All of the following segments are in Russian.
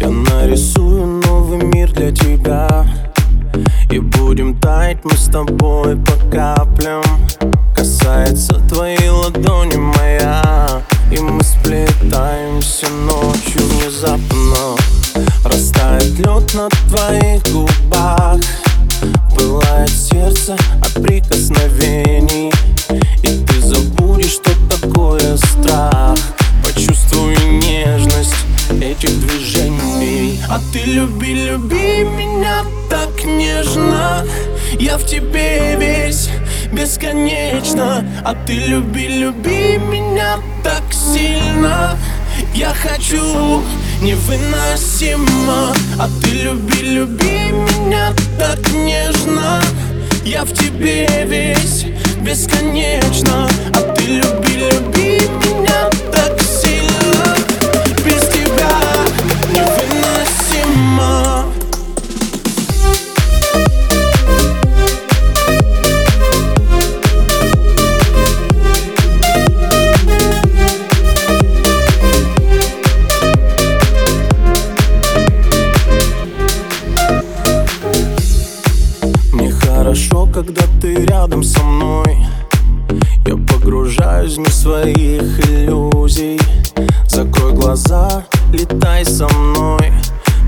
Я нарисую новый мир для тебя. И будем таять мы с тобой по каплям. Касается твоей ладони моя. И мы сплетаемся ночью внезапно. Растает лед на твоих губах. Пылает сердце А ты люби, люби меня так нежно. Я в тебе весь бесконечно. А ты люби, люби меня так сильно. Я хочу невыносимо. А ты люби, люби меня так нежно. Я в тебе весь бесконечно хорошо, когда ты рядом со мной. Я погружаюсь в мир своих иллюзий. Закрой глаза, летай со мной.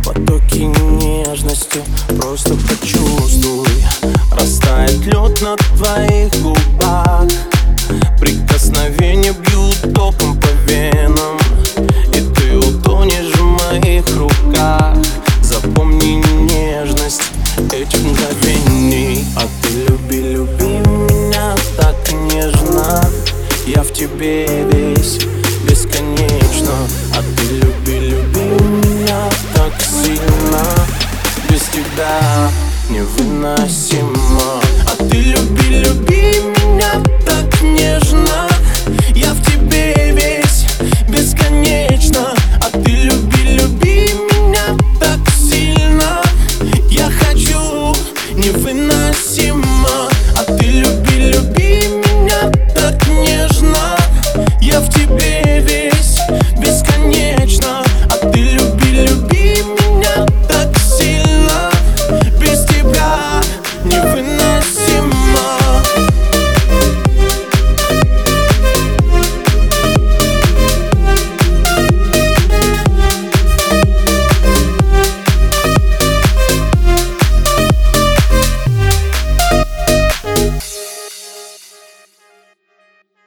Потоки нежности просто почувствуй. Растает лед на твоих губах. Прикосновения бьют током по венам Я в тебе весь бесконечно. А ты люби, люби меня так сильно. Без тебя невыносимо. А ты люби, люби меня